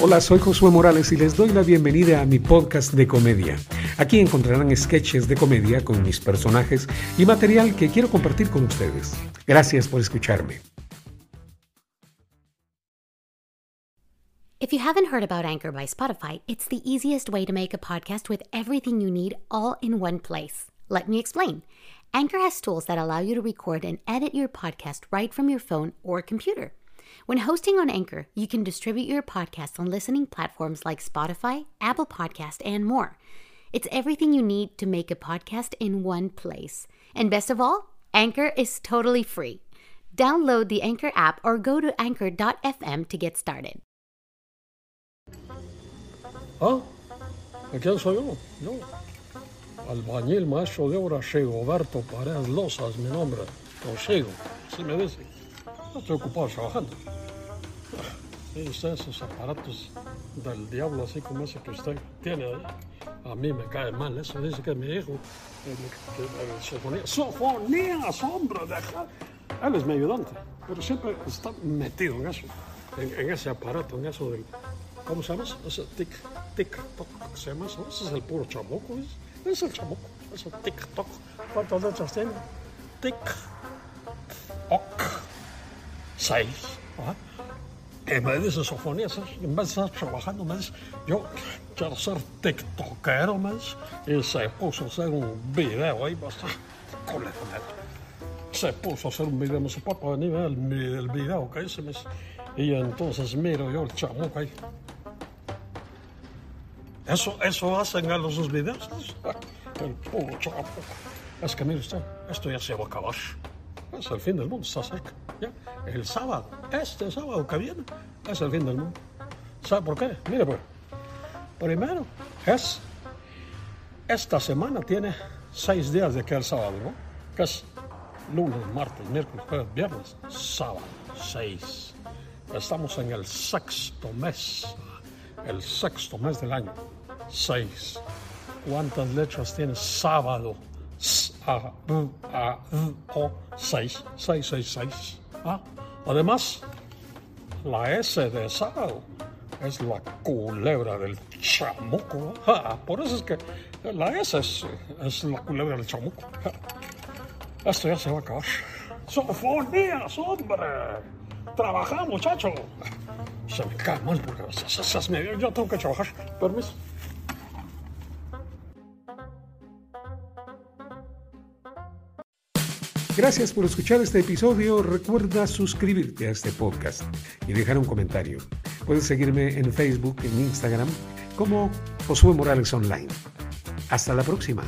Hola, soy Josué Morales y les doy la bienvenida a mi podcast de comedia. Aquí encontrarán sketches de comedia con mis personajes y material que quiero compartir con ustedes. Gracias por escucharme. If you haven't heard about Anchor by Spotify, it's the easiest way to make a podcast with everything you need all in one place. Let me explain. Anchor has tools that allow you to record and edit your podcast right from your phone or computer. When hosting on Anchor, you can distribute your podcast on listening platforms like Spotify, Apple Podcast, and more. It's everything you need to make a podcast in one place. And best of all, Anchor is totally free. Download the Anchor app or go to anchor.fm to get started. ¿Ah? ¿De quién soy yo? Yo. Albañil, maestro de obra, Rigoberto Paredes Loza es mi nombre. Consigo, así me dice. No estoy ocupado trabajando. Y usted, esos aparatos del diablo, así como ese que usted tiene ahí. A mí me cae mal eso. Dice que mi hijo, eh, eh, sofonía. ¡Sofonías, hombre! Deja. Él es mi ayudante, pero siempre está metido en eso. En, ese aparato, en eso del. ¿Cómo se llama eso? Ese tic, tic, toc, ¿se llama eso? Ese es el puro chamuco, ¿ves? Es el chamuco, ese tic, toc. ¿Cuántas letras tiene? Tic, toc, seis. ¿ah? Y me dice Sofonías, en vez de estar trabajando, dice, yo quiero ser tiktokero, dice. Y se puso a hacer un video ahí, el se puso a hacer un video, me dice, papá, vení, ve el, el video que hice, dice. Y entonces miro yo el chamuco ahí. Eso, eso hacen a los videos. El puro chamuco. Es que mire usted, esto ya se va a acabar. Es el fin del mundo, está. ¿ya? El sábado, este sábado que viene, es el fin del mundo. ¿Sabe por qué? Mire, pues. Primero, es. Esta semana tiene seis días de que el sábado, ¿no? Que es lunes, martes, miércoles, jueves, viernes, sábado, seis. Estamos en el sexto mes, el sexto mes del año, seis. ¿Cuántas letras tiene sábado? A, B, A, V, O, seis, seis, seis, seis. ¿Ah? Además, la S de sábado es la culebra del chamuco. Ah, por eso es que la S es, es la culebra del chamuco. Esto ya se va a acabar. ¡Sofonías, hombre! ¡Trabaja, muchacho! Se me cae mal porque yo tengo que trabajar. Permiso. Gracias por escuchar este episodio. Recuerda suscribirte a este podcast y dejar un comentario. Puedes seguirme en Facebook, en Instagram, como Josué Morales Online. Hasta la próxima.